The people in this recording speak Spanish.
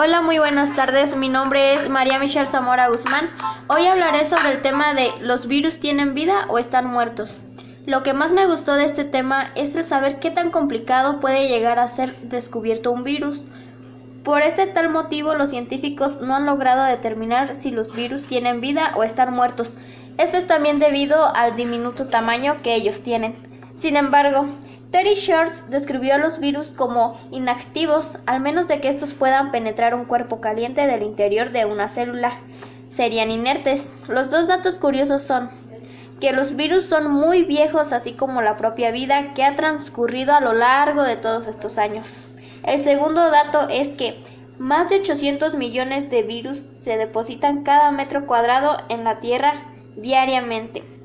Hola, muy buenas tardes. Mi nombre es María Michelle Zamora Guzmán. Hoy hablaré sobre el tema de ¿los virus tienen vida o están muertos? Lo que más me gustó de este tema es el saber qué tan complicado puede llegar a ser descubierto un virus. Por este tal motivo, los científicos no han logrado determinar si los virus tienen vida o están muertos. Esto es también debido al diminuto tamaño que ellos tienen. Sin embargo, Terry Shorts describió a los virus como inactivos, al menos de que estos puedan penetrar un cuerpo caliente del interior de una célula. Serían inertes. Los dos datos curiosos son que los virus son muy viejos, así como la propia vida que ha transcurrido a lo largo de todos estos años. El segundo dato es que más de 800 millones de virus se depositan cada metro cuadrado en la Tierra diariamente.